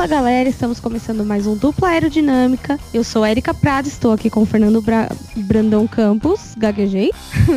Fala galera, estamos começando mais um Dupla Aerodinâmica. Eu sou Erika Prado, estou aqui com o Fernando Bra Brandão Campos, gaguejei,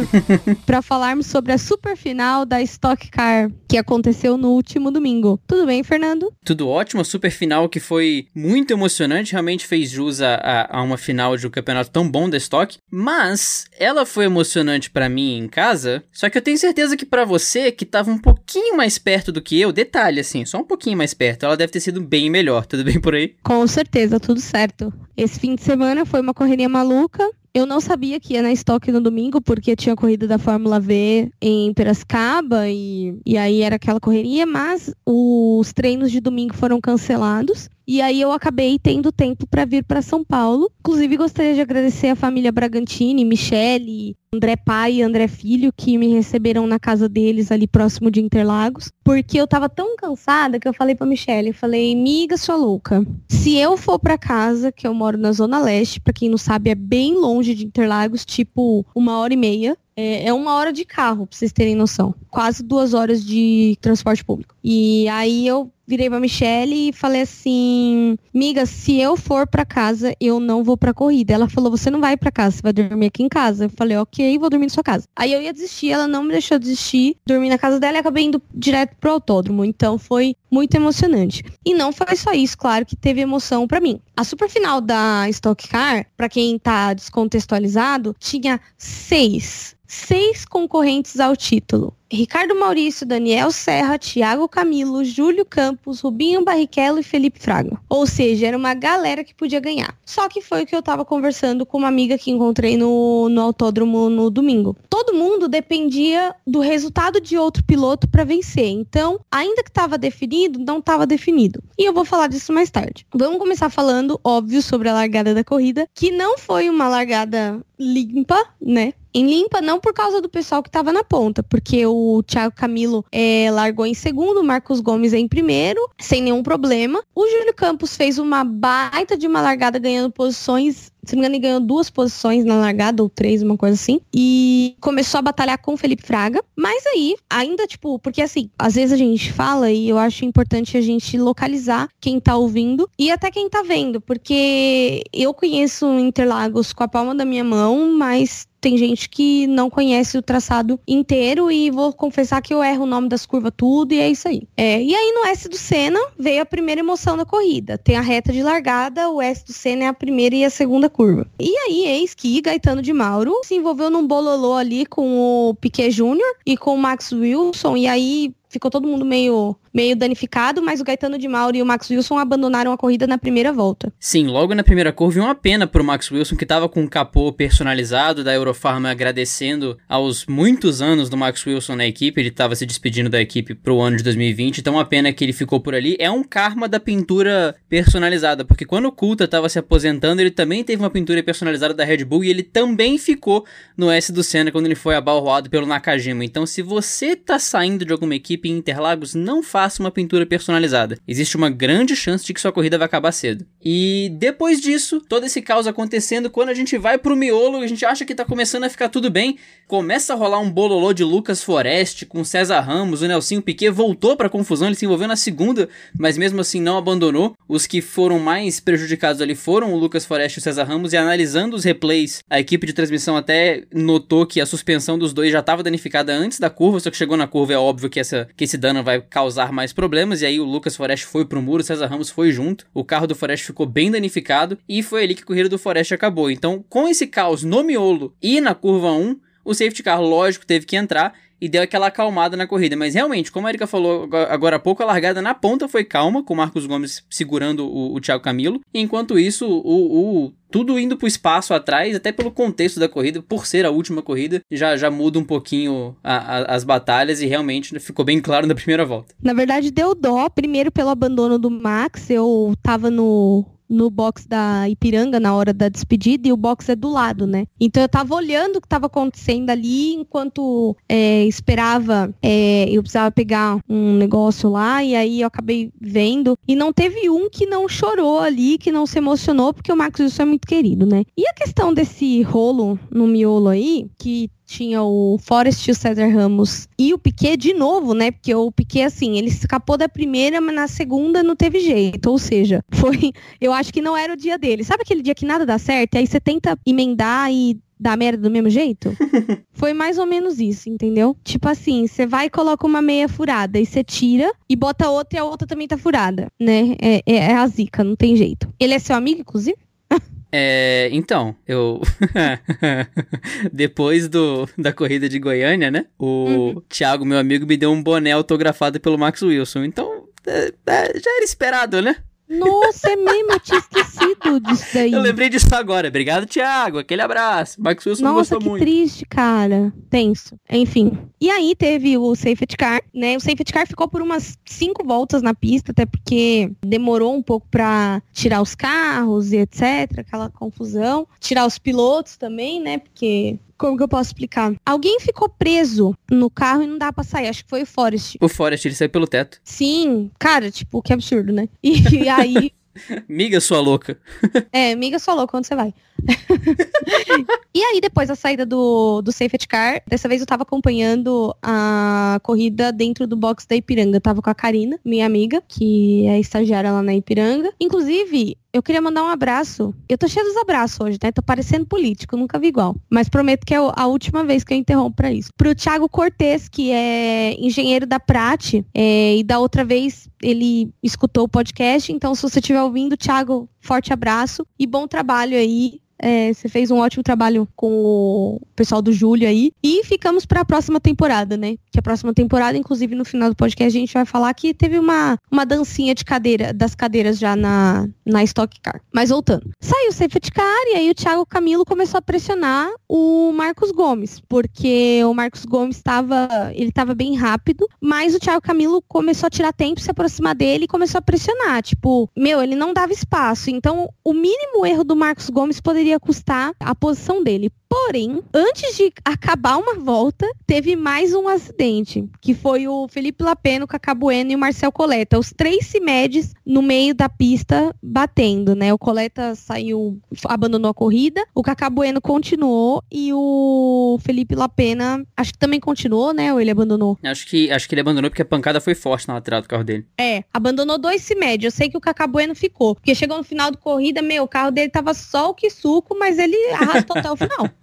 para falarmos sobre a super final da Stock Car que aconteceu no último domingo. Tudo bem, Fernando? Tudo ótimo, super final que foi muito emocionante, realmente fez jus a, a, a uma final de um campeonato tão bom da Stock, mas ela foi emocionante para mim em casa, só que eu tenho certeza que para você que tava um pouquinho mais perto do que eu, detalhe assim, só um pouquinho mais perto, ela deve ter sido bem melhor, tudo bem por aí? Com certeza, tudo certo. Esse fim de semana foi uma correria maluca, eu não sabia que ia na estoque no domingo, porque tinha corrida da Fórmula V em Piracicaba e, e aí era aquela correria, mas os treinos de domingo foram cancelados. E aí eu acabei tendo tempo para vir para São Paulo. Inclusive gostaria de agradecer a família Bragantini, Michele, André pai e André filho que me receberam na casa deles ali próximo de Interlagos, porque eu tava tão cansada que eu falei para Michele, eu falei: "Miga, sua louca. Se eu for para casa, que eu moro na zona leste, para quem não sabe é bem longe de Interlagos, tipo uma hora e meia, é, é, uma hora de carro, pra vocês terem noção. Quase duas horas de transporte público. E aí eu virei pra Michelle e falei assim: Miga, se eu for para casa, eu não vou pra corrida. Ela falou: Você não vai para casa, você vai dormir aqui em casa. Eu falei: Ok, vou dormir na sua casa. Aí eu ia desistir, ela não me deixou desistir, dormi na casa dela e acabei indo direto pro autódromo. Então foi muito emocionante. E não foi só isso, claro que teve emoção para mim. A super final da Stock Car, para quem tá descontextualizado, tinha seis seis concorrentes ao título. Ricardo Maurício, Daniel Serra, Thiago Camilo, Júlio Campos, Rubinho Barrichello e Felipe Fraga. Ou seja, era uma galera que podia ganhar. Só que foi o que eu tava conversando com uma amiga que encontrei no, no autódromo no domingo. Todo mundo dependia do resultado de outro piloto para vencer. Então, ainda que estava definido, não estava definido. E eu vou falar disso mais tarde. Vamos começar falando, óbvio, sobre a largada da corrida, que não foi uma largada limpa, né? Em limpa, não por causa do pessoal que estava na ponta, porque o Thiago Camilo é, largou em segundo, o Marcos Gomes em primeiro, sem nenhum problema. O Júlio Campos fez uma baita de uma largada ganhando posições se não me engano, ele ganhou duas posições na largada, ou três, uma coisa assim. E começou a batalhar com o Felipe Fraga. Mas aí, ainda, tipo, porque assim, às vezes a gente fala e eu acho importante a gente localizar quem tá ouvindo e até quem tá vendo. Porque eu conheço Interlagos com a palma da minha mão, mas tem gente que não conhece o traçado inteiro e vou confessar que eu erro o nome das curvas tudo e é isso aí. É, e aí no S do Senna veio a primeira emoção da corrida. Tem a reta de largada, o S do Senna é a primeira e a segunda curva. E aí eis que Gaetano de Mauro se envolveu num bololô ali com o Piquet Júnior e com o Max Wilson e aí ficou todo mundo meio, meio danificado, mas o Gaetano de Mauro e o Max Wilson abandonaram a corrida na primeira volta. Sim, logo na primeira curva, uma pena pro Max Wilson, que tava com um capô personalizado da Eurofarma, agradecendo aos muitos anos do Max Wilson na equipe, ele tava se despedindo da equipe pro ano de 2020, então uma pena que ele ficou por ali. É um karma da pintura personalizada, porque quando o Coulter tava se aposentando, ele também teve uma pintura personalizada da Red Bull, e ele também ficou no S do Senna quando ele foi abalroado pelo Nakajima. Então, se você tá saindo de alguma equipe em Interlagos não faça uma pintura personalizada. Existe uma grande chance de que sua corrida vai acabar cedo. E depois disso, todo esse caos acontecendo, quando a gente vai pro miolo, a gente acha que tá começando a ficar tudo bem, começa a rolar um bololô de Lucas Forest com César Ramos, o Nelsinho Piquet voltou pra confusão, ele se envolveu na segunda, mas mesmo assim não abandonou. Os que foram mais prejudicados ali foram o Lucas Forest e o César Ramos, e analisando os replays, a equipe de transmissão até notou que a suspensão dos dois já estava danificada antes da curva, só que chegou na curva é óbvio que essa que esse dano vai causar mais problemas. E aí o Lucas Forest foi pro muro, César Ramos foi junto. O carro do Forest ficou bem danificado e foi ali que a corrida do Forest acabou. Então, com esse caos no miolo e na curva 1, o safety car, lógico, teve que entrar e deu aquela acalmada na corrida. Mas realmente, como a Erika falou agora há pouco, a largada na ponta foi calma, com o Marcos Gomes segurando o, o Thiago Camilo. Enquanto isso, o, o tudo indo pro espaço atrás, até pelo contexto da corrida, por ser a última corrida, já, já muda um pouquinho a, a, as batalhas e realmente ficou bem claro na primeira volta. Na verdade, deu dó, primeiro pelo abandono do Max, eu tava no, no box da Ipiranga na hora da despedida e o box é do lado, né? Então eu tava olhando o que tava acontecendo ali enquanto é, esperava, é, eu precisava pegar um negócio lá e aí eu acabei vendo e não teve um que não chorou ali, que não se emocionou, porque o Max Wilson é muito querido, né? E a questão desse rolo no miolo aí, que tinha o Forest e o César Ramos e o Piquet de novo, né? Porque o Piquet, assim, ele escapou da primeira, mas na segunda não teve jeito. Ou seja, foi. Eu acho que não era o dia dele. Sabe aquele dia que nada dá certo? E aí você tenta emendar e dar merda do mesmo jeito? Foi mais ou menos isso, entendeu? Tipo assim, você vai e coloca uma meia furada e você tira e bota outra e a outra também tá furada, né? É, é, é a zica, não tem jeito. Ele é seu amigo, inclusive? É, então, eu. Depois do, da corrida de Goiânia, né? O uhum. Thiago, meu amigo, me deu um boné autografado pelo Max Wilson. Então, é, é, já era esperado, né? Nossa, é mesmo, eu tinha esquecido disso daí. Eu lembrei disso agora. Obrigado, Thiago. Aquele abraço. Max Wilson Nossa, gostou que muito. triste, cara. Tenso. Enfim. E aí teve o safety car, né? O safety car ficou por umas cinco voltas na pista, até porque demorou um pouco para tirar os carros e etc, aquela confusão. Tirar os pilotos também, né? Porque como que eu posso explicar? Alguém ficou preso no carro e não dá pra sair. Acho que foi o Forrest. O Forrest, ele saiu pelo teto. Sim, cara, tipo, que absurdo, né? E aí. miga sua louca. é, miga sua louca, onde você vai? e aí, depois da saída do, do safety car, dessa vez eu tava acompanhando a corrida dentro do box da Ipiranga. Eu tava com a Karina, minha amiga, que é estagiária lá na Ipiranga. Inclusive, eu queria mandar um abraço. Eu tô cheia dos abraços hoje, né? Tô parecendo político, nunca vi igual. Mas prometo que é a última vez que eu interrompo pra isso. Pro Thiago Cortez, que é engenheiro da Prate, é, e da outra vez ele escutou o podcast. Então, se você estiver ouvindo, Thiago, forte abraço e bom trabalho aí é, você fez um ótimo trabalho com o pessoal do Júlio aí. E ficamos para a próxima temporada, né? Que a próxima temporada, inclusive no final do podcast, a gente vai falar que teve uma, uma dancinha de cadeira, das cadeiras já na, na Stock Car. Mas voltando. Saiu o safety car e aí o Thiago Camilo começou a pressionar o Marcos Gomes. Porque o Marcos Gomes estava. Ele estava bem rápido, mas o Thiago Camilo começou a tirar tempo, se aproximar dele e começou a pressionar. Tipo, meu, ele não dava espaço. Então, o mínimo erro do Marcos Gomes poderia custar a posição dele. Porém, antes de acabar uma volta, teve mais um acidente, que foi o Felipe Lapeno, o Cacá Bueno e o Marcel Coleta. Os três Cimedes no meio da pista batendo, né? O Coleta saiu, abandonou a corrida, o Cacá Bueno continuou e o Felipe Lapena, acho que também continuou, né? Ou ele abandonou? Acho que, acho que ele abandonou porque a pancada foi forte na lateral do carro dele. É, abandonou dois Cimedes. Eu sei que o Cacá Bueno ficou, porque chegou no final da corrida, meu, o carro dele tava só o que suco, mas ele arrastou até o final.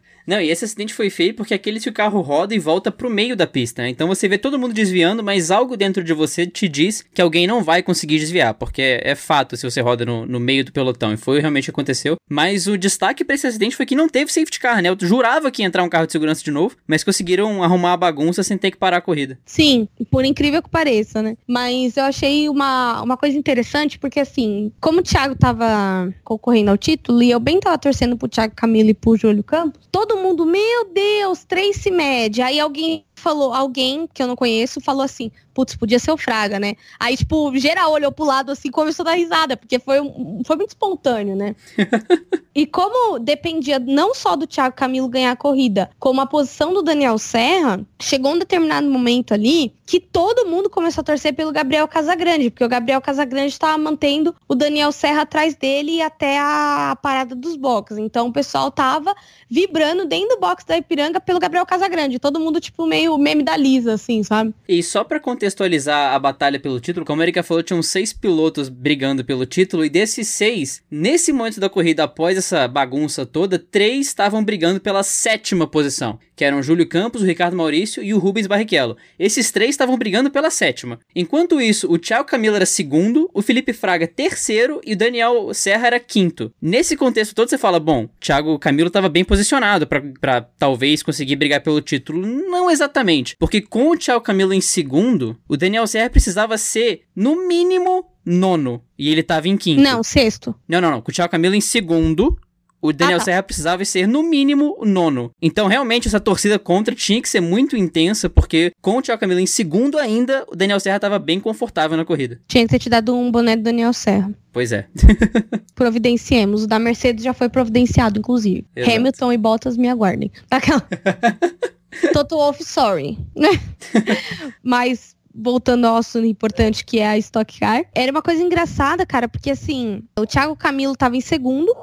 Não, e esse acidente foi feio porque aquele o carro roda e volta pro meio da pista. Né? Então você vê todo mundo desviando, mas algo dentro de você te diz que alguém não vai conseguir desviar, porque é, é fato se você roda no, no, meio do pelotão. E foi realmente aconteceu. Mas o destaque para esse acidente foi que não teve safety car, né? Eu jurava que ia entrar um carro de segurança de novo, mas conseguiram arrumar a bagunça sem ter que parar a corrida. Sim, por incrível que pareça, né? Mas eu achei uma, uma coisa interessante, porque assim, como o Thiago tava concorrendo ao título, e eu bem tava torcendo pro Thiago Camilo e pro Júlio Campos, todo mundo, meu Deus, Tracy Med. Aí alguém falou, alguém que eu não conheço, falou assim, putz, podia ser o Fraga, né? Aí, tipo, geral olhou pro lado assim começou a dar risada, porque foi, foi muito espontâneo, né? e como dependia não só do Thiago Camilo ganhar a corrida, como a posição do Daniel Serra, chegou um determinado momento ali que todo mundo começou a torcer pelo Gabriel Casagrande, porque o Gabriel Casagrande estava mantendo o Daniel Serra atrás dele até a parada dos boxes. Então o pessoal tava vibrando dentro do box da Ipiranga pelo Gabriel Casagrande. Todo mundo, tipo, meio meme da Lisa, assim, sabe? E só pra contextualizar a batalha pelo título, como a Erika falou, tinham seis pilotos brigando pelo título, e desses seis, nesse momento da corrida, após essa bagunça toda, três estavam brigando pela sétima posição, que eram Júlio Campos, o Ricardo Maurício e o Rubens Barrichello. Esses três estavam brigando pela sétima. Enquanto isso, o Thiago Camilo era segundo, o Felipe Fraga terceiro e o Daniel Serra era quinto. Nesse contexto todo, você fala, bom, Thiago Camilo estava bem posicionado para talvez conseguir brigar pelo título. Não exatamente, porque com o Thiago Camilo em segundo, o Daniel Serra precisava ser, no mínimo, nono. E ele estava em quinto. Não, sexto. Não, não, não. Com o Thiago Camilo em segundo, o Daniel ah, tá. Serra precisava ser, no mínimo, nono. Então, realmente, essa torcida contra tinha que ser muito intensa, porque com o Thiago Camilo em segundo ainda, o Daniel Serra estava bem confortável na corrida. Tinha que ter te dado um boné do Daniel Serra. Pois é. Providenciemos. O da Mercedes já foi providenciado, inclusive. Exato. Hamilton e Bottas me aguardem. Aquela... Toto Wolff, sorry. Mas voltando ao assunto importante que é a Stock Car, era uma coisa engraçada, cara, porque assim, o Thiago Camilo tava em segundo,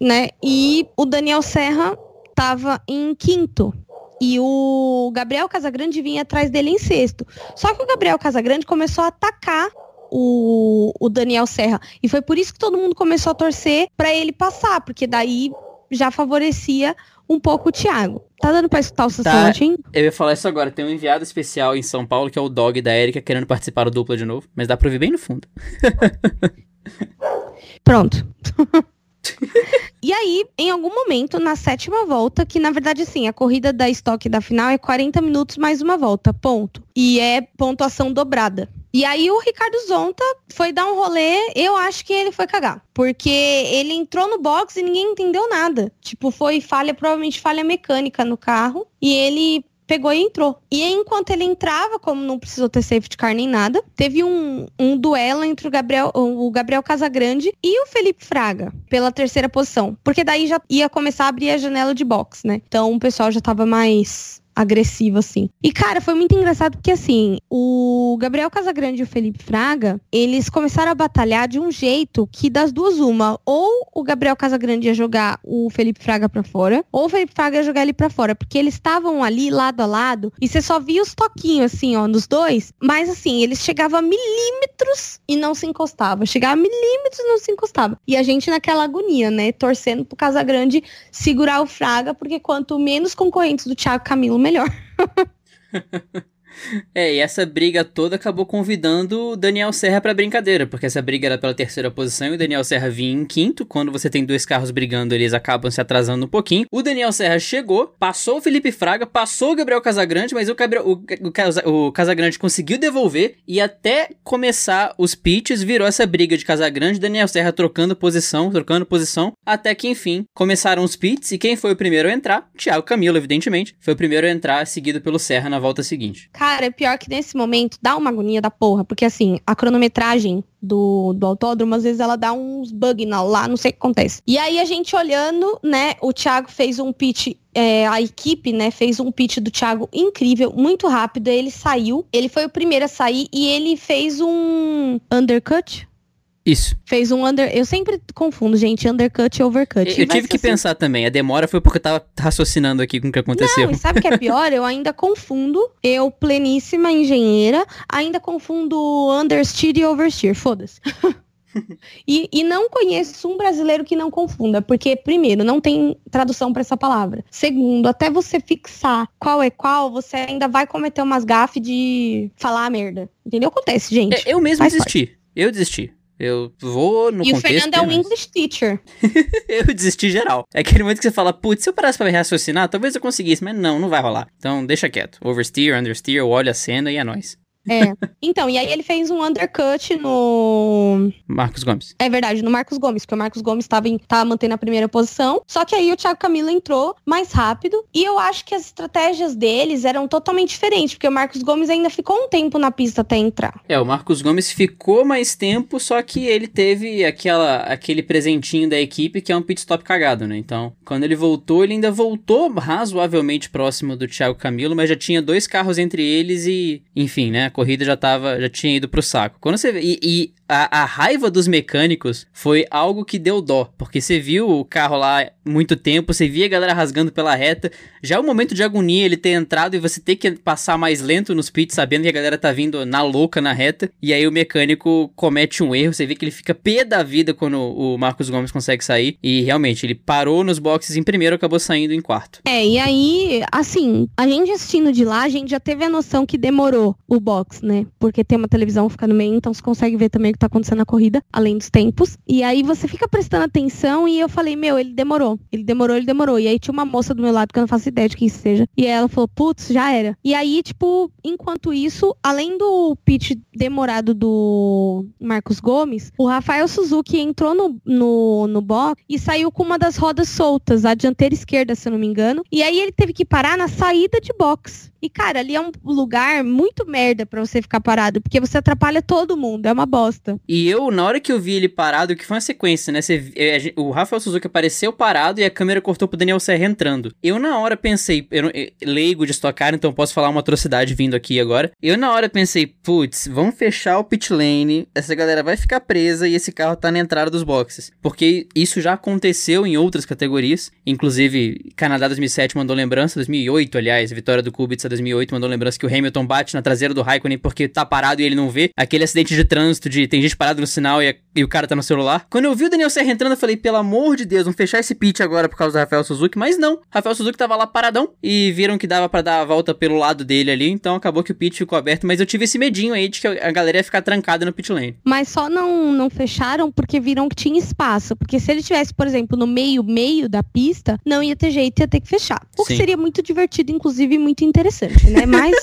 né? E o Daniel Serra estava em quinto. e o Gabriel Casagrande vinha atrás dele em sexto. Só que o Gabriel Casagrande começou a atacar o, o Daniel Serra. E foi por isso que todo mundo começou a torcer para ele passar, porque daí já favorecia um pouco o Thiago. Tá dando pra escutar o tá, Eu ia falar isso agora. Tem um enviado especial em São Paulo, que é o Dog da Erika, querendo participar do dupla de novo. Mas dá pra ouvir bem no fundo. Pronto. e aí, em algum momento, na sétima volta, que na verdade, sim, a corrida da estoque da final é 40 minutos mais uma volta, ponto. E é pontuação dobrada. E aí o Ricardo Zonta foi dar um rolê, eu acho que ele foi cagar. Porque ele entrou no box e ninguém entendeu nada. Tipo, foi falha, provavelmente falha mecânica no carro. E ele pegou e entrou. E enquanto ele entrava, como não precisou ter safety car nem nada, teve um, um duelo entre o Gabriel, o Gabriel Casagrande e o Felipe Fraga, pela terceira posição. Porque daí já ia começar a abrir a janela de box, né? Então o pessoal já tava mais agressivo, assim. E, cara, foi muito engraçado porque, assim, o Gabriel Casagrande e o Felipe Fraga, eles começaram a batalhar de um jeito que das duas uma, ou o Gabriel Casagrande ia jogar o Felipe Fraga para fora, ou o Felipe Fraga ia jogar ele para fora, porque eles estavam ali lado a lado e você só via os toquinhos, assim, ó, nos dois, mas, assim, eles chegavam a milímetros e não se encostavam. Chegava a milímetros e não se encostava. E a gente naquela agonia, né, torcendo pro Casagrande segurar o Fraga, porque quanto menos concorrentes do Thiago Camilo, melhor. É, e essa briga toda acabou convidando o Daniel Serra pra brincadeira, porque essa briga era pela terceira posição e o Daniel Serra vinha em quinto. Quando você tem dois carros brigando, eles acabam se atrasando um pouquinho. O Daniel Serra chegou, passou o Felipe Fraga, passou o Gabriel Casagrande, mas o, Gabriel, o, o, o Casagrande conseguiu devolver e até começar os pitches virou essa briga de Casagrande, Daniel Serra trocando posição, trocando posição, até que enfim começaram os pits e quem foi o primeiro a entrar? Thiago Camilo, evidentemente, foi o primeiro a entrar, seguido pelo Serra na volta seguinte. Cara, é pior que nesse momento dá uma agonia da porra, porque assim, a cronometragem do, do autódromo, às vezes ela dá uns bug lá, não sei o que acontece. E aí a gente olhando, né, o Thiago fez um pitch, é, a equipe, né, fez um pitch do Thiago incrível, muito rápido, ele saiu, ele foi o primeiro a sair e ele fez um undercut, isso. Fez um under. Eu sempre confundo, gente, undercut e overcut. Eu, eu tive que assim... pensar também. A demora foi porque eu tava raciocinando aqui com o que aconteceu. Não, e sabe o que é pior? Eu ainda confundo. Eu, pleníssima engenheira, ainda confundo understeer e oversteer. Foda-se. e, e, não conheço um brasileiro que não confunda, porque, primeiro, não tem tradução para essa palavra. Segundo, até você fixar qual é qual, você ainda vai cometer umas gafes de falar merda. Entendeu? Acontece, gente. É, eu mesmo desisti. Parte. Eu desisti. Eu vou no e contexto... E o Fernando é um English teacher. eu desisti geral. É aquele momento que você fala, putz, se eu parasse pra me raciocinar, talvez eu conseguisse, mas não, não vai rolar. Então deixa quieto. Oversteer, understeer, eu olho a cena e é nóis. É. Então, e aí ele fez um undercut no. Marcos Gomes. É verdade, no Marcos Gomes, porque o Marcos Gomes estava tava mantendo a primeira posição. Só que aí o Thiago Camilo entrou mais rápido. E eu acho que as estratégias deles eram totalmente diferentes, porque o Marcos Gomes ainda ficou um tempo na pista até entrar. É, o Marcos Gomes ficou mais tempo, só que ele teve aquela, aquele presentinho da equipe que é um pit stop cagado, né? Então, quando ele voltou, ele ainda voltou razoavelmente próximo do Thiago Camilo, mas já tinha dois carros entre eles e, enfim, né? Corrida já tava, já tinha ido pro saco. Quando você e, e a, a, raiva dos mecânicos foi algo que deu dó, porque você viu o carro lá muito tempo, você via a galera rasgando pela reta, já o momento de agonia ele ter entrado e você ter que passar mais lento nos pits, sabendo que a galera tá vindo na louca na reta, e aí o mecânico comete um erro, você vê que ele fica pé da vida quando o Marcos Gomes consegue sair, e realmente ele parou nos boxes em primeiro, acabou saindo em quarto. É, e aí, assim, a gente assistindo de lá, a gente já teve a noção que demorou o box, né? Porque tem uma televisão fica no meio, então você consegue ver também que tá acontecendo na corrida, além dos tempos. E aí você fica prestando atenção e eu falei, meu, ele demorou. Ele demorou, ele demorou. E aí tinha uma moça do meu lado que eu não faço ideia de quem seja. E ela falou, putz, já era. E aí, tipo, enquanto isso, além do pitch demorado do Marcos Gomes, o Rafael Suzuki entrou no, no, no box e saiu com uma das rodas soltas, a dianteira esquerda, se eu não me engano. E aí ele teve que parar na saída de box. E, cara, ali é um lugar muito merda para você ficar parado, porque você atrapalha todo mundo, é uma bosta. Bosta. E eu, na hora que eu vi ele parado, que foi uma sequência, né? Você, é, o Rafael Suzuki apareceu parado e a câmera cortou pro Daniel Serra entrando. Eu, na hora, pensei, eu, eu leigo de estocar, então posso falar uma atrocidade vindo aqui agora. Eu, na hora, pensei, putz, vamos fechar o pit lane, essa galera vai ficar presa e esse carro tá na entrada dos boxes. Porque isso já aconteceu em outras categorias, inclusive Canadá 2007 mandou lembrança, 2008, aliás, vitória do Kubica 2008 mandou lembrança que o Hamilton bate na traseira do Raikkonen porque tá parado e ele não vê. Aquele acidente de trânsito de tem gente parado no sinal e, e o cara tá no celular. Quando eu vi o Daniel Serra entrando, eu falei, pelo amor de Deus, vamos fechar esse pit agora por causa do Rafael Suzuki. Mas não, Rafael Suzuki tava lá paradão e viram que dava para dar a volta pelo lado dele ali, então acabou que o pit ficou aberto. Mas eu tive esse medinho aí de que a galera ia ficar trancada no pit lane. Mas só não, não fecharam porque viram que tinha espaço. Porque se ele tivesse, por exemplo, no meio, meio da pista, não ia ter jeito, ia ter que fechar. O que seria muito divertido, inclusive muito interessante, né? Mas.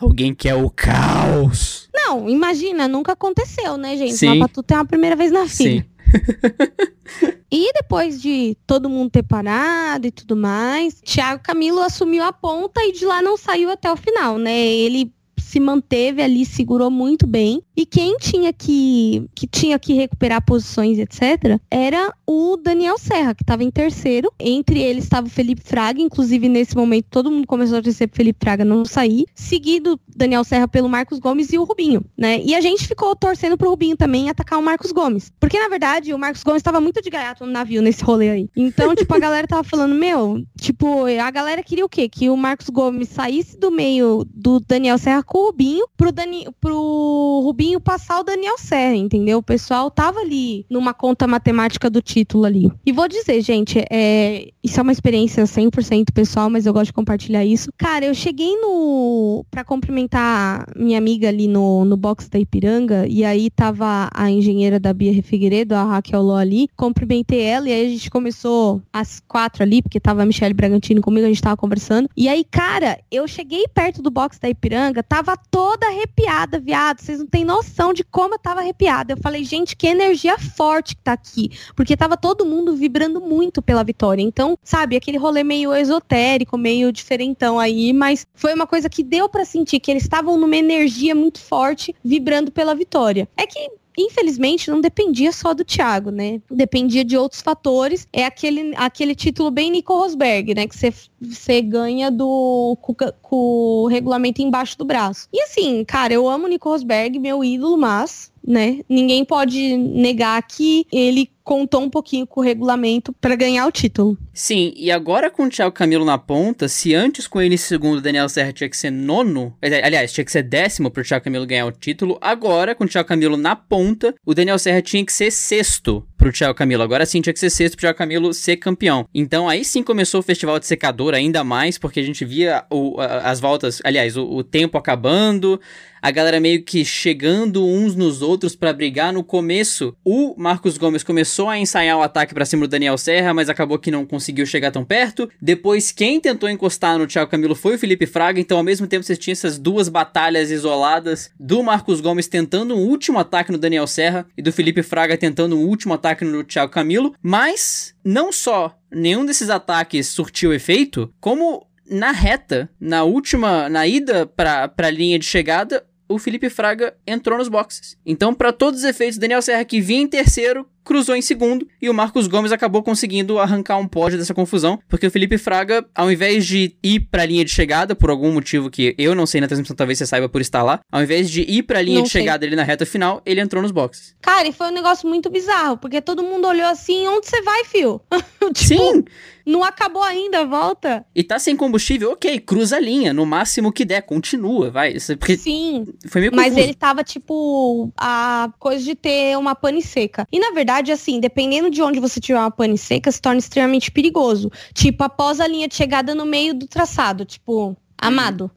Alguém quer o caos. Não, imagina, nunca aconteceu, né, gente? Sim. Pra tu ter uma primeira vez na vida. Sim. e depois de todo mundo ter parado e tudo mais, Thiago Camilo assumiu a ponta e de lá não saiu até o final, né? Ele se manteve ali, segurou muito bem. E quem tinha que, que tinha que recuperar posições, etc., era o Daniel Serra, que estava em terceiro. Entre eles estava o Felipe Fraga, inclusive nesse momento todo mundo começou a torcer pro Felipe Fraga não sair. Seguido Daniel Serra pelo Marcos Gomes e o Rubinho, né? E a gente ficou torcendo pro Rubinho também atacar o Marcos Gomes. Porque, na verdade, o Marcos Gomes estava muito de gaiato no navio nesse rolê aí. Então, tipo, a galera tava falando, meu, tipo, a galera queria o quê? Que o Marcos Gomes saísse do meio do Daniel Serra com o Rubinho pro, Dani, pro Rubinho passar o Daniel Serra, entendeu? O pessoal tava ali numa conta matemática do título ali. E vou dizer, gente, é, isso é uma experiência 100% pessoal, mas eu gosto de compartilhar isso. Cara, eu cheguei no para cumprimentar minha amiga ali no, no box da Ipiranga e aí tava a engenheira da Bia Figueiredo, a Raquel Ló ali, cumprimentei ela e aí a gente começou às quatro ali, porque tava a Michelle Bragantino comigo, a gente tava conversando. E aí, cara, eu cheguei perto do box da Ipiranga, tava toda arrepiada, viado. Vocês não têm noção de como eu tava arrepiada. Eu falei, gente, que energia forte que tá aqui. Porque tava todo mundo vibrando muito pela vitória. Então, sabe, aquele rolê meio esotérico, meio diferentão aí, mas foi uma coisa que deu para sentir que eles estavam numa energia muito forte, vibrando pela vitória. É que infelizmente, não dependia só do Thiago, né? Dependia de outros fatores. É aquele, aquele título bem Nico Rosberg, né? Que você ganha do, com, com, o regulamento embaixo do braço. E assim, cara, eu amo o Nico Rosberg, meu ídolo, mas né? Ninguém pode negar que ele contou um pouquinho com o regulamento para ganhar o título. Sim, e agora com o Thiago Camilo na ponta, se antes com ele segundo, Daniel Serra tinha que ser nono, aliás, tinha que ser décimo pro Thiago Camilo ganhar o título, agora com o Thiago Camilo na ponta, o Daniel Serra tinha que ser sexto pro Thiago Camilo. Agora sim tinha que ser sexto pro Thiago Camilo ser campeão. Então aí sim começou o festival de secador ainda mais, porque a gente via o, as voltas, aliás, o, o tempo acabando, a galera meio que chegando uns nos outros para brigar. No começo, o Marcos Gomes começou a ensaiar o ataque para cima do Daniel Serra, mas acabou que não conseguiu chegar tão perto. Depois, quem tentou encostar no Thiago Camilo foi o Felipe Fraga, então ao mesmo tempo você tinha essas duas batalhas isoladas do Marcos Gomes tentando um último ataque no Daniel Serra e do Felipe Fraga tentando um último ataque no Thiago Camilo, mas não só nenhum desses ataques surtiu efeito, como na reta, na última, na ida para a linha de chegada, o Felipe Fraga entrou nos boxes. Então, para todos os efeitos, Daniel Serra, que vinha em terceiro, cruzou em segundo e o Marcos Gomes acabou conseguindo arrancar um pódio dessa confusão, porque o Felipe Fraga, ao invés de ir para a linha de chegada, por algum motivo que eu não sei na transmissão, talvez você saiba por estar lá, ao invés de ir para a linha não de sei. chegada ali na reta final, ele entrou nos boxes. Cara, e foi um negócio muito bizarro, porque todo mundo olhou assim, onde você vai, fio? tipo, Sim! Não acabou ainda, volta. E tá sem combustível, ok, cruza a linha, no máximo que der, continua, vai. Porque Sim. Foi meio Mas ele tava, tipo, a coisa de ter uma pane seca. E na verdade, assim, dependendo de onde você tiver uma pane seca, se torna extremamente perigoso. Tipo, após a linha de chegada no meio do traçado, tipo, amado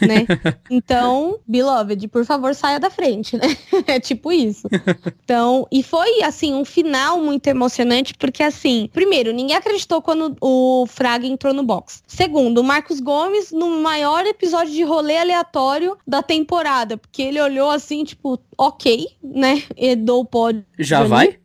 né? Então, beloved, por favor, saia da frente, né? é tipo isso. Então, e foi assim um final muito emocionante porque assim, primeiro, ninguém acreditou quando o Fraga entrou no box. Segundo, o Marcos Gomes no maior episódio de rolê aleatório da temporada, porque ele olhou assim, tipo, OK, né? Edou o pódio. Já vai?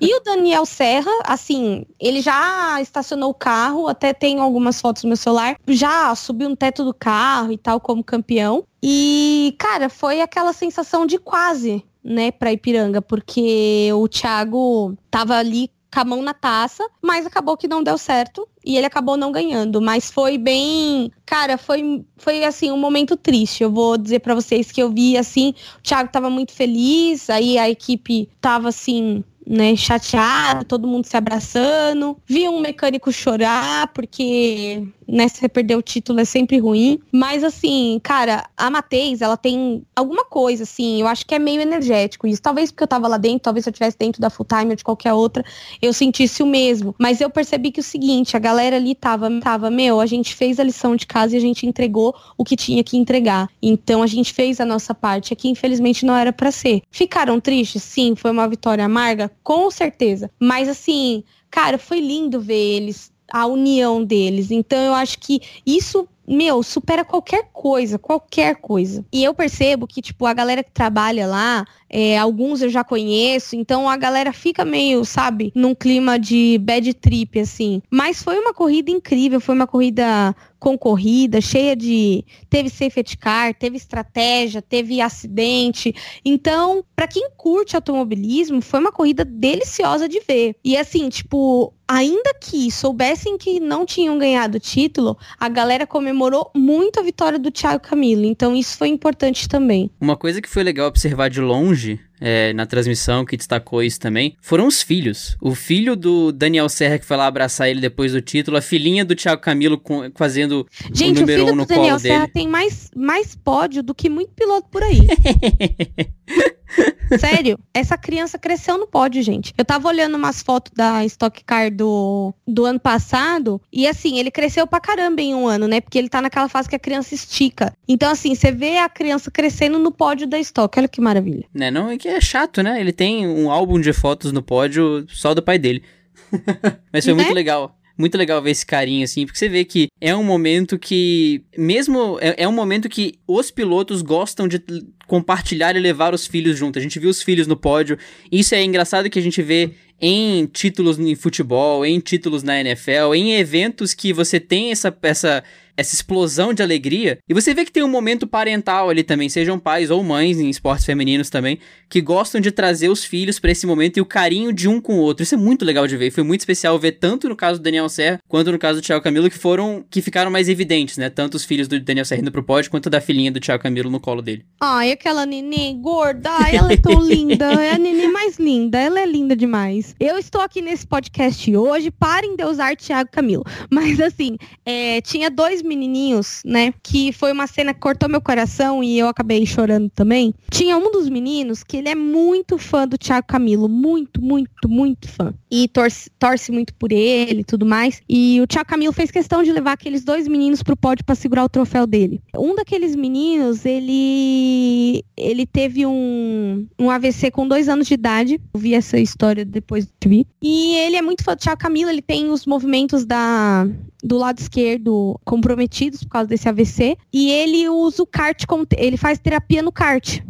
E o Daniel Serra, assim, ele já estacionou o carro, até tenho algumas fotos no meu celular, já subiu no teto do carro e tal, como campeão. E, cara, foi aquela sensação de quase, né, pra Ipiranga, porque o Thiago tava ali com a mão na taça, mas acabou que não deu certo e ele acabou não ganhando, mas foi bem, cara, foi foi assim um momento triste. Eu vou dizer para vocês que eu vi assim, o Thiago tava muito feliz, aí a equipe tava assim né, chateado, todo mundo se abraçando. Vi um mecânico chorar, porque, né, se você perder o título é sempre ruim. Mas, assim, cara, a Matheus, ela tem alguma coisa, assim, eu acho que é meio energético isso. Talvez porque eu tava lá dentro, talvez se eu estivesse dentro da Full Time ou de qualquer outra, eu sentisse o mesmo. Mas eu percebi que o seguinte, a galera ali tava, tava, meu, a gente fez a lição de casa e a gente entregou o que tinha que entregar. Então, a gente fez a nossa parte. Aqui, infelizmente, não era para ser. Ficaram tristes? Sim, foi uma vitória amarga com certeza. Mas assim, cara, foi lindo ver eles, a união deles. Então eu acho que isso meu, supera qualquer coisa, qualquer coisa. E eu percebo que, tipo, a galera que trabalha lá, é, alguns eu já conheço, então a galera fica meio, sabe, num clima de bad trip, assim. Mas foi uma corrida incrível, foi uma corrida concorrida, cheia de. Teve safety car, teve estratégia, teve acidente. Então, para quem curte automobilismo, foi uma corrida deliciosa de ver. E assim, tipo, ainda que soubessem que não tinham ganhado o título, a galera comemorou muito a vitória do Thiago Camilo. Então, isso foi importante também. Uma coisa que foi legal observar de longe é, na transmissão que destacou isso também, foram os filhos. O filho do Daniel Serra, que foi lá abraçar ele depois do título, a filhinha do Thiago Camilo com, fazendo Gente, o número o filho um no do Daniel colo Serra dele. tem mais, mais pódio do que muito piloto por aí. Sério, essa criança cresceu no pódio, gente. Eu tava olhando umas fotos da Stock Car do, do ano passado e assim, ele cresceu pra caramba em um ano, né? Porque ele tá naquela fase que a criança estica. Então, assim, você vê a criança crescendo no pódio da Stock. Olha que maravilha. Né, não, é que é chato, né? Ele tem um álbum de fotos no pódio só do pai dele. Mas foi Né? muito legal. Muito legal ver esse carinho, assim, porque você vê que é um momento que, mesmo, é, é um momento que os pilotos gostam de compartilhar e levar os filhos junto. A gente viu os filhos no pódio. Isso é engraçado que a gente vê em títulos em futebol, em títulos na NFL, em eventos que você tem essa, essa, essa explosão de alegria. E você vê que tem um momento parental ali também, sejam pais ou mães em esportes femininos também, que gostam de trazer os filhos pra esse momento e o carinho de um com o outro. Isso é muito legal de ver. Foi muito especial ver tanto no caso do Daniel Serra quanto no caso do Thiago Camilo, que foram que ficaram mais evidentes, né? Tanto os filhos do Daniel Serra indo pro pódio, quanto da filhinha do Thiago Camilo no colo dele. Ai, aquela nenê gorda, ai, ela é tão linda. É a nenê mais linda, ela é linda demais. Eu estou aqui nesse podcast hoje para endeusar Thiago Camilo. Mas assim, é, tinha dois menininhos, né? Que foi uma cena que cortou meu coração e eu acabei chorando também. Tinha um dos meninos que ele é muito fã do Thiago Camilo. Muito, muito, muito fã. E torce, torce muito por ele e tudo mais. E o Thiago Camilo fez questão de levar aqueles dois meninos pro pódio para segurar o troféu dele. Um daqueles meninos, ele ele teve um, um AVC com dois anos de idade. Eu vi essa história depois de vi. E ele é muito fã do Thiago Camilo, ele tem os movimentos da, do lado esquerdo comprometidos por causa desse AVC. E ele usa o kart. Ele faz terapia no kart.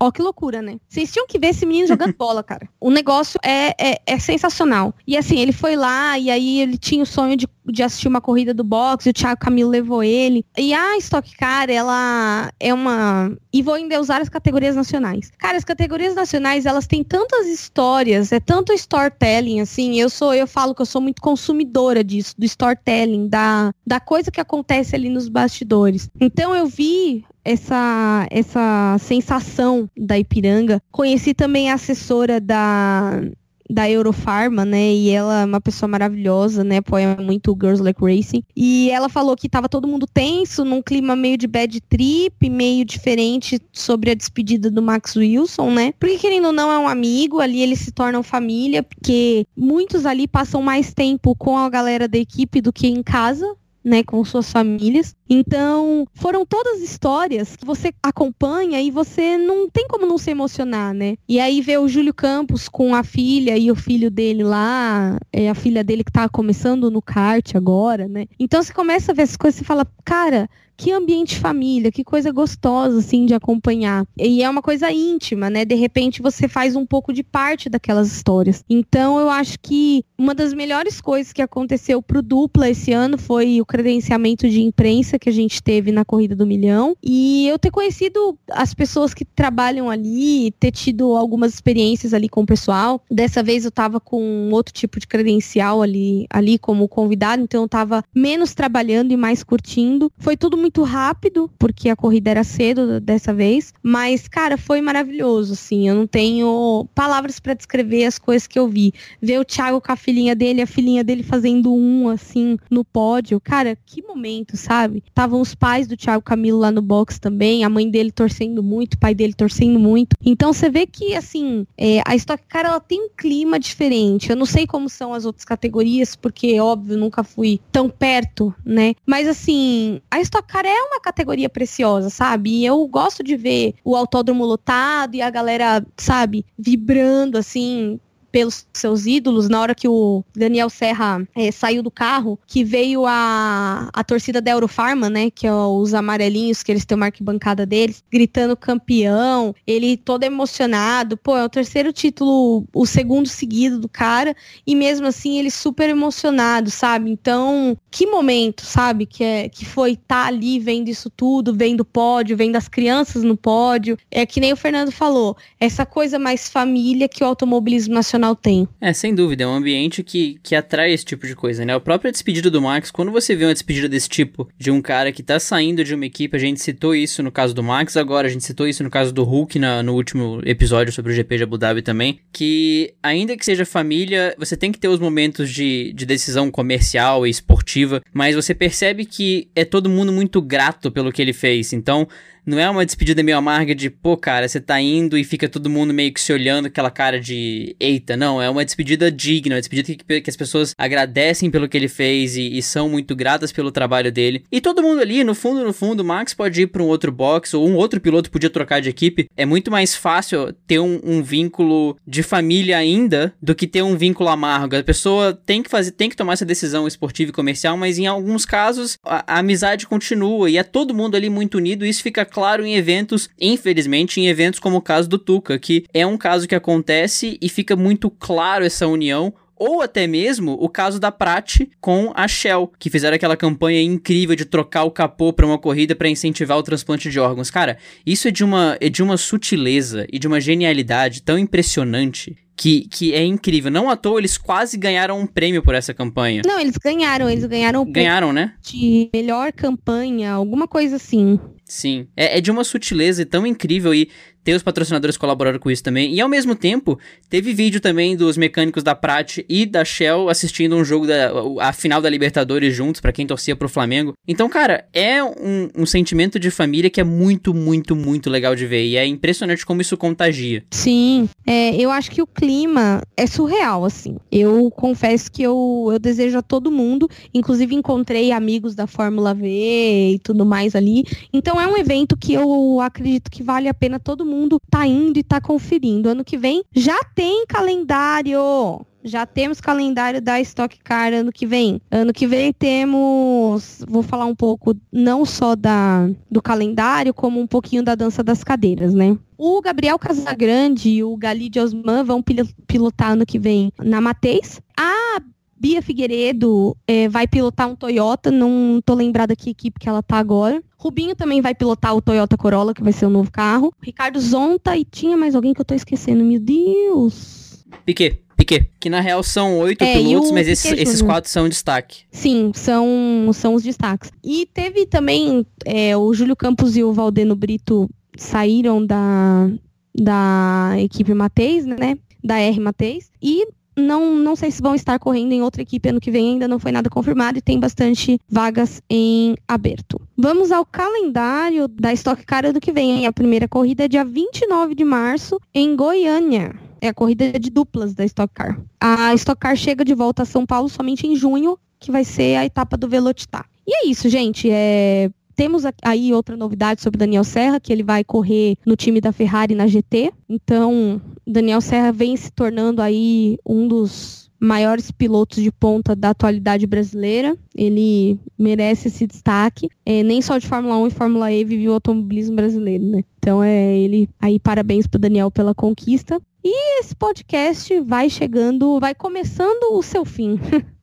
Ó, que loucura, né? Vocês tinham que ver esse menino jogando bola, cara. O negócio é, é, é sensacional. E assim, ele foi lá e aí ele tinha o sonho de, de assistir uma corrida do boxe, e o Thiago Camilo levou ele. E a Stock Car, ela é uma. E vou endeusar as categorias nacionais. Cara, as categorias nacionais, elas têm tantas histórias, é tanto storytelling, assim. Eu sou, eu falo que eu sou muito consumidora disso, do storytelling, da, da coisa que acontece ali nos bastidores. Então eu vi essa, essa sensação da Ipiranga. Conheci também a assessora da, da Eurofarma, né? E ela é uma pessoa maravilhosa, né? Apoia muito o Girls Like Racing. E ela falou que tava todo mundo tenso, num clima meio de bad trip, meio diferente sobre a despedida do Max Wilson, né? Porque querendo ou não é um amigo, ali eles se tornam família, porque muitos ali passam mais tempo com a galera da equipe do que em casa, né, com suas famílias. Então, foram todas histórias que você acompanha e você não tem como não se emocionar, né? E aí ver o Júlio Campos com a filha e o filho dele lá, é a filha dele que tá começando no kart agora, né? Então você começa a ver essas coisas e fala, cara, que ambiente família, que coisa gostosa, assim, de acompanhar. E é uma coisa íntima, né? De repente você faz um pouco de parte daquelas histórias. Então eu acho que uma das melhores coisas que aconteceu pro dupla esse ano foi o credenciamento de imprensa que a gente teve na Corrida do Milhão. E eu ter conhecido as pessoas que trabalham ali, ter tido algumas experiências ali com o pessoal. Dessa vez eu tava com outro tipo de credencial ali, ali como convidado, então eu tava menos trabalhando e mais curtindo. Foi tudo muito rápido, porque a corrida era cedo dessa vez, mas cara, foi maravilhoso, assim. Eu não tenho palavras para descrever as coisas que eu vi. Ver o Thiago com a filhinha dele, a filhinha dele fazendo um assim no pódio. Cara, que momento, sabe? Estavam os pais do Thiago Camilo lá no box também, a mãe dele torcendo muito, o pai dele torcendo muito. Então você vê que assim, é, a Stock Car ela tem um clima diferente. Eu não sei como são as outras categorias, porque óbvio, nunca fui tão perto, né? Mas assim, a Stock Car é uma categoria preciosa, sabe? E eu gosto de ver o autódromo lotado e a galera, sabe, vibrando assim, pelos seus ídolos, na hora que o Daniel Serra é, saiu do carro, que veio a, a torcida da Eurofarma, né? Que é os amarelinhos, que eles têm uma arquibancada deles, gritando campeão, ele todo emocionado. Pô, é o terceiro título, o segundo seguido do cara, e mesmo assim ele super emocionado, sabe? Então, que momento, sabe? Que, é, que foi estar tá ali vendo isso tudo, vendo o pódio, vendo as crianças no pódio. É que nem o Fernando falou, essa coisa mais família que o automobilismo nacional tem. É, sem dúvida, é um ambiente que, que atrai esse tipo de coisa, né? A própria despedida do Max, quando você vê uma despedida desse tipo, de um cara que tá saindo de uma equipe, a gente citou isso no caso do Max agora, a gente citou isso no caso do Hulk na, no último episódio sobre o GP de Abu Dhabi também, que ainda que seja família, você tem que ter os momentos de, de decisão comercial e esportiva, mas você percebe que é todo mundo muito grato pelo que ele fez, então não é uma despedida meio amarga de, pô, cara, você tá indo e fica todo mundo meio que se olhando aquela cara de, eita, não. É uma despedida digna, uma despedida que, que as pessoas agradecem pelo que ele fez e, e, são muito gratas pelo trabalho dele. E todo mundo ali, no fundo, no fundo, Max pode ir pra um outro box ou um outro piloto podia trocar de equipe. É muito mais fácil ter um, um vínculo de família ainda do que ter um vínculo amargo. A pessoa tem que fazer, tem que tomar essa decisão esportiva e comercial, mas em alguns casos a, a amizade continua e é todo mundo ali muito unido e isso fica claro em eventos, infelizmente, em eventos como o caso do Tuca, que é um caso que acontece e fica muito claro essa união ou até mesmo o caso da Prat com a Shell, que fizeram aquela campanha incrível de trocar o capô para uma corrida para incentivar o transplante de órgãos. Cara, isso é de uma é de uma sutileza e de uma genialidade tão impressionante que, que é incrível. Não à toa, eles quase ganharam um prêmio por essa campanha. Não, eles ganharam, eles ganharam Ganharam, né? De melhor campanha, alguma coisa assim. Sim. É, é de uma sutileza tão incrível e ter os patrocinadores colaborando com isso também. E ao mesmo tempo, teve vídeo também dos mecânicos da Prat e da Shell assistindo um jogo da a final da Libertadores juntos, para quem torcia pro Flamengo. Então, cara, é um, um, sentimento de família que é muito, muito, muito legal de ver. E é impressionante como isso contagia. Sim, é, eu acho que o clima é surreal, assim. Eu confesso que eu, eu desejo a todo mundo, inclusive encontrei amigos da Fórmula V e tudo mais ali. Então é um evento que eu acredito que vale a pena todo mundo tá indo e tá conferindo. Ano que vem já tem calendário. Já temos calendário da Stock Car ano que vem. Ano que vem temos, vou falar um pouco não só da do calendário, como um pouquinho da dança das cadeiras, né? O Gabriel Casagrande e o Gali de Osman vão pilotar ano que vem na Mateis. A Bia Figueiredo é, vai pilotar um Toyota, não tô lembrada que equipe que ela tá agora. Rubinho também vai pilotar o Toyota Corolla, que vai ser o novo carro. Ricardo Zonta e tinha mais alguém que eu tô esquecendo, meu Deus. Piquet. Piquet, que na real são oito é, pilotos, mas esses, esses, quatro são destaque. Sim, são, são os destaques. E teve também é, o Júlio Campos e o Valdeno Brito saíram da, da equipe Mateis, né? Da R Mateis. E não, não sei se vão estar correndo em outra equipe ano que vem, ainda não foi nada confirmado e tem bastante vagas em aberto. Vamos ao calendário da Stock Car ano que vem. A primeira corrida é dia 29 de março em Goiânia. É a corrida de duplas da Stock Car. A Stock Car chega de volta a São Paulo somente em junho, que vai ser a etapa do Velocitar. E é isso, gente. É, temos aí outra novidade sobre Daniel Serra, que ele vai correr no time da Ferrari na GT. Então, Daniel Serra vem se tornando aí um dos maiores pilotos de ponta da atualidade brasileira. Ele merece esse destaque. É, nem só de Fórmula 1 e Fórmula E vive o automobilismo brasileiro, né? Então é ele aí parabéns para Daniel pela conquista. E esse podcast vai chegando, vai começando o seu fim.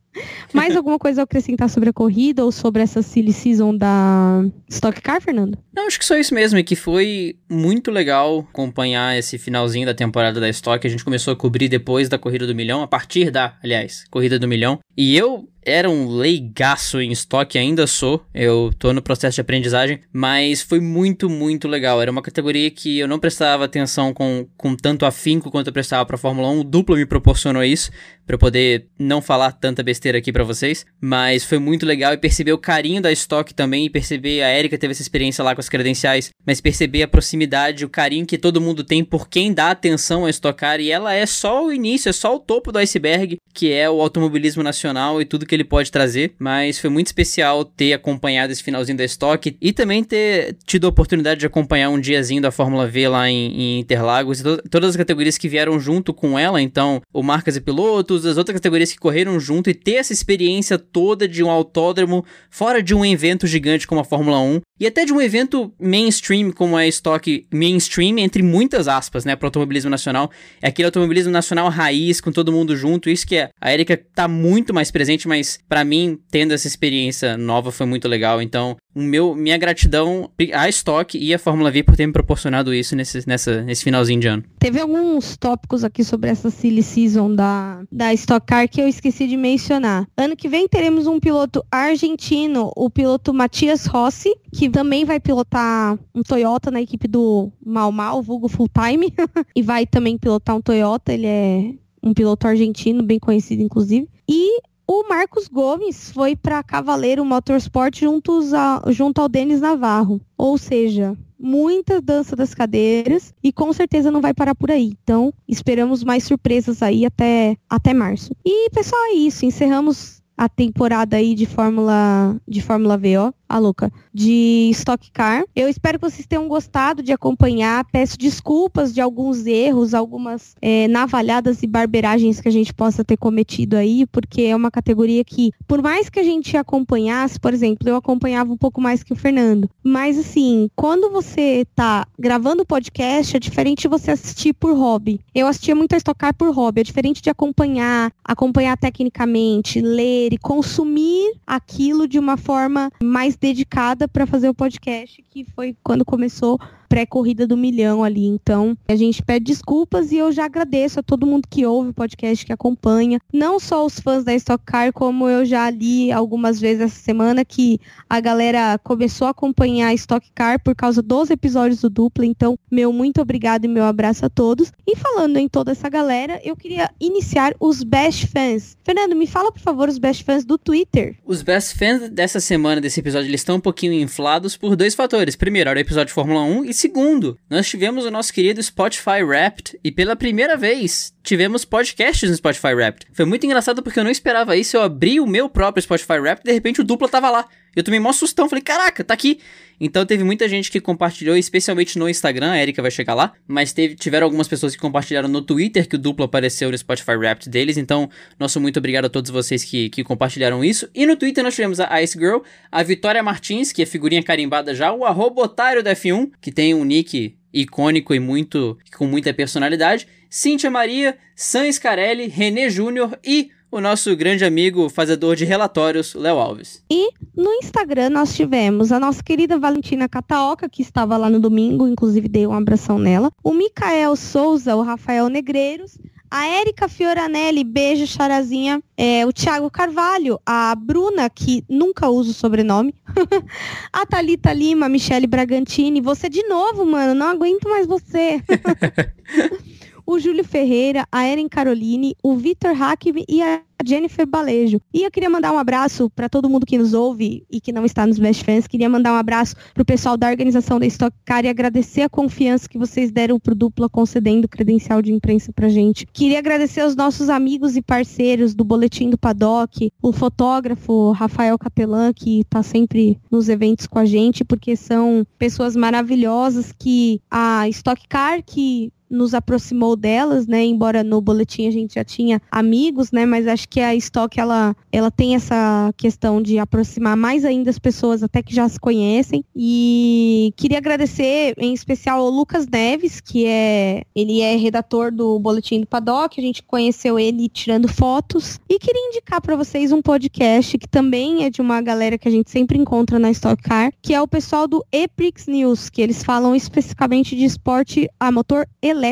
Mais alguma coisa a acrescentar sobre a corrida ou sobre essa silly season da Stock Car, Fernando? Não, acho que só isso mesmo, e que foi muito legal acompanhar esse finalzinho da temporada da Stock. A gente começou a cobrir depois da Corrida do Milhão, a partir da, aliás, Corrida do Milhão. E eu era um leigaço em estoque, ainda sou. Eu tô no processo de aprendizagem, mas foi muito, muito legal. Era uma categoria que eu não prestava atenção com, com tanto afinco quanto eu prestava pra Fórmula 1. O duplo me proporcionou isso, para poder não falar tanta besteira aqui para vocês. Mas foi muito legal e perceber o carinho da estoque também, e perceber a Erika teve essa experiência lá com as credenciais, mas perceber a proximidade, o carinho que todo mundo tem por quem dá atenção a estocar. E ela é só o início, é só o topo do iceberg, que é o automobilismo nacional e tudo que ele pode trazer, mas foi muito especial ter acompanhado esse finalzinho da estoque e também ter tido a oportunidade de acompanhar um diazinho da Fórmula V lá em, em Interlagos. E to todas as categorias que vieram junto com ela, então o Marcas e Pilotos, as outras categorias que correram junto e ter essa experiência toda de um autódromo fora de um evento gigante como a Fórmula 1 e até de um evento mainstream como a Stock mainstream entre muitas aspas, né, para o automobilismo nacional. É aquele automobilismo nacional raiz com todo mundo junto, isso que é. A Erika tá muito mais presente, mas para mim, tendo essa experiência nova foi muito legal. Então, o meu, minha gratidão à Stock e à Fórmula V por ter me proporcionado isso nesse, nessa, nesse finalzinho de ano. Teve alguns tópicos aqui sobre essa silly season da, da Stock Car que eu esqueci de mencionar. Ano que vem teremos um piloto argentino, o piloto Matias Rossi, que também vai pilotar um Toyota na equipe do Mal Mal, vulgo Full Time, e vai também pilotar um Toyota, ele é um piloto argentino, bem conhecido inclusive. E o Marcos Gomes foi para Cavaleiro Motorsport juntos a, junto ao Denis Navarro. Ou seja, muita dança das cadeiras e com certeza não vai parar por aí. Então, esperamos mais surpresas aí até, até março. E, pessoal, é isso. Encerramos a temporada aí de Fórmula de Fórmula VO a louca, de Stock Car. Eu espero que vocês tenham gostado de acompanhar. Peço desculpas de alguns erros, algumas é, navalhadas e barberagens que a gente possa ter cometido aí, porque é uma categoria que, por mais que a gente acompanhasse, por exemplo, eu acompanhava um pouco mais que o Fernando. Mas assim, quando você tá gravando podcast, é diferente de você assistir por hobby. Eu assistia muito a Stock Car por hobby, é diferente de acompanhar, acompanhar tecnicamente, ler e consumir aquilo de uma forma mais dedicada para fazer o podcast, que foi quando começou pré-corrida do milhão ali. Então, a gente pede desculpas e eu já agradeço a todo mundo que ouve o podcast, que acompanha. Não só os fãs da Stock Car, como eu já li algumas vezes essa semana que a galera começou a acompanhar a Stock Car por causa dos episódios do Dupla. Então, meu muito obrigado e meu abraço a todos. E falando em toda essa galera, eu queria iniciar os Best Fans. Fernando, me fala, por favor, os Best Fans do Twitter. Os Best Fans dessa semana, desse episódio, eles estão um pouquinho inflados por dois fatores. Primeiro, era o episódio de Fórmula 1 e segundo, nós tivemos o nosso querido Spotify Wrapped e pela primeira vez tivemos podcasts no Spotify Wrapped. Foi muito engraçado porque eu não esperava isso, eu abri o meu próprio Spotify Wrapped e de repente o dupla tava lá. Eu tomei mó sustão, falei, caraca, tá aqui. Então teve muita gente que compartilhou, especialmente no Instagram, a Erika vai chegar lá, mas teve, tiveram algumas pessoas que compartilharam no Twitter que o duplo apareceu no Spotify Wrapped deles, então nosso muito obrigado a todos vocês que, que compartilharam isso. E no Twitter nós tivemos a Ice Girl, a Vitória Martins, que é figurinha carimbada já, o arroba otário da F1, que tem um nick icônico e muito com muita personalidade, Cíntia Maria, Sam Scarelli, René Júnior e o nosso grande amigo fazedor de relatórios, Léo Alves. E no Instagram nós tivemos a nossa querida Valentina Cataoca, que estava lá no domingo, inclusive dei um abração nela, o Micael Souza, o Rafael Negreiros, a Érica Fioranelli, beijo, charazinha. É, o Thiago Carvalho, a Bruna, que nunca usa o sobrenome. a Thalita Lima, Michele Bragantini. Você de novo, mano, não aguento mais você. o Júlio Ferreira, a Eren Caroline, o Vitor Hackby e a Jennifer Balejo. E eu queria mandar um abraço para todo mundo que nos ouve e que não está nos Best Fans. Queria mandar um abraço para o pessoal da organização da Stock Car e agradecer a confiança que vocês deram pro Dupla concedendo credencial de imprensa pra gente. Queria agradecer aos nossos amigos e parceiros do Boletim do Paddock, o fotógrafo Rafael Capelã, que está sempre nos eventos com a gente, porque são pessoas maravilhosas que a Stock Car, que nos aproximou delas, né? Embora no boletim a gente já tinha amigos, né? Mas acho que a Stock ela, ela tem essa questão de aproximar mais ainda as pessoas até que já se conhecem. E queria agradecer em especial ao Lucas Neves, que é ele é redator do boletim do Paddock. A gente conheceu ele tirando fotos e queria indicar para vocês um podcast que também é de uma galera que a gente sempre encontra na Stock Car, que é o pessoal do Eprix News, que eles falam especificamente de esporte a motor elétrico,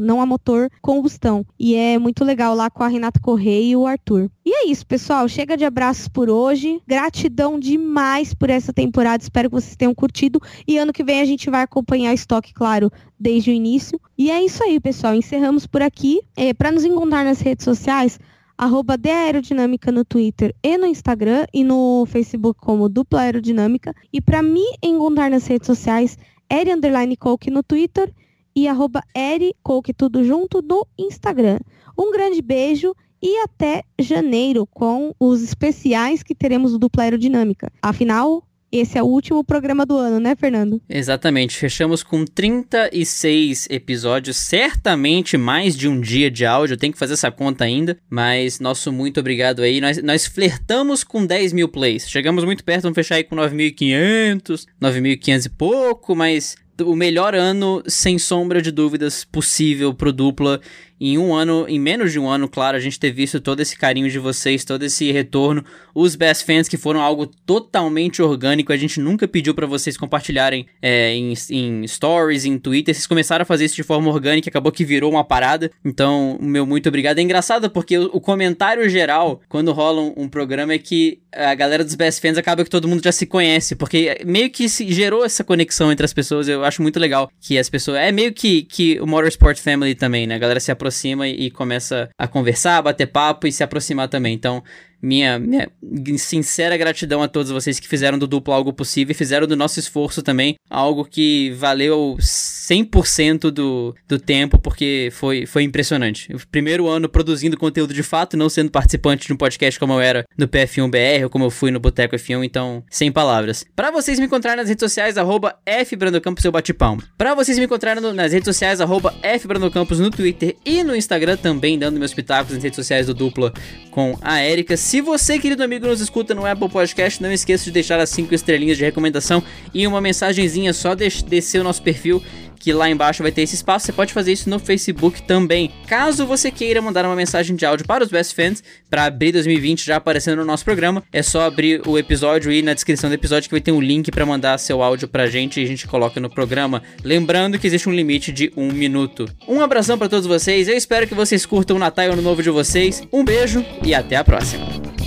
não a motor combustão. E é muito legal lá com a Renata Correia e o Arthur. E é isso, pessoal. Chega de abraços por hoje. Gratidão demais por essa temporada. Espero que vocês tenham curtido. E ano que vem a gente vai acompanhar a estoque, claro, desde o início. E é isso aí, pessoal. Encerramos por aqui. É, Para nos encontrar nas redes sociais, arroba Aerodinâmica no Twitter e no Instagram e no Facebook como Dupla Aerodinâmica. E para me encontrar nas redes sociais, Eri Underline Coke no Twitter e arroba Eri Coke tudo junto no Instagram. Um grande beijo e até janeiro com os especiais que teremos do Dupla Aerodinâmica. Afinal, esse é o último programa do ano, né, Fernando? Exatamente. Fechamos com 36 episódios, certamente mais de um dia de áudio. Eu tenho que fazer essa conta ainda, mas nosso muito obrigado aí. Nós, nós flertamos com 10 mil plays. Chegamos muito perto, vamos fechar aí com 9.500, 9.500 e pouco, mas o melhor ano, sem sombra de dúvidas, possível pro dupla em um ano, em menos de um ano, claro, a gente ter visto todo esse carinho de vocês, todo esse retorno, os best fans que foram algo totalmente orgânico, a gente nunca pediu para vocês compartilharem é, em, em, stories, em Twitter, vocês começaram a fazer isso de forma orgânica, acabou que virou uma parada, então, meu muito obrigado. É engraçado porque o, o comentário geral, quando rola um, um, programa, é que a galera dos best fans acaba que todo mundo já se conhece, porque meio que se gerou essa conexão entre as pessoas, eu acho muito legal que as pessoas, é meio que, que o Motorsport Family também, né, a galera se aproxima aproxima e começa a conversar, bater papo e se aproximar também. Então, minha, minha sincera gratidão a todos vocês que fizeram do duplo algo possível e fizeram do nosso esforço também algo que valeu 100% do, do tempo, porque foi, foi impressionante. O primeiro ano produzindo conteúdo de fato, não sendo participante de um podcast como eu era no PF1BR ou como eu fui no Boteco F1, então, sem palavras. Para vocês me encontrarem nas redes sociais, arroba FBrandocampos, eu bate palma. Pra vocês me encontrarem no, nas redes sociais, arroba FBrandocampos no Twitter e no Instagram também, dando meus pitacos nas redes sociais do Dupla com a Erika. Se você, querido amigo, nos escuta no Apple Podcast, não esqueça de deixar as 5 estrelinhas de recomendação e uma mensagenzinha, só descer o nosso perfil que lá embaixo vai ter esse espaço. Você pode fazer isso no Facebook também. Caso você queira mandar uma mensagem de áudio para os Best Fans, para abrir 2020 já aparecendo no nosso programa, é só abrir o episódio e na descrição do episódio que vai ter um link para mandar seu áudio pra gente e a gente coloca no programa. Lembrando que existe um limite de um minuto. Um abração para todos vocês, eu espero que vocês curtam o Natal e o Ano Novo de vocês. Um beijo e até a próxima.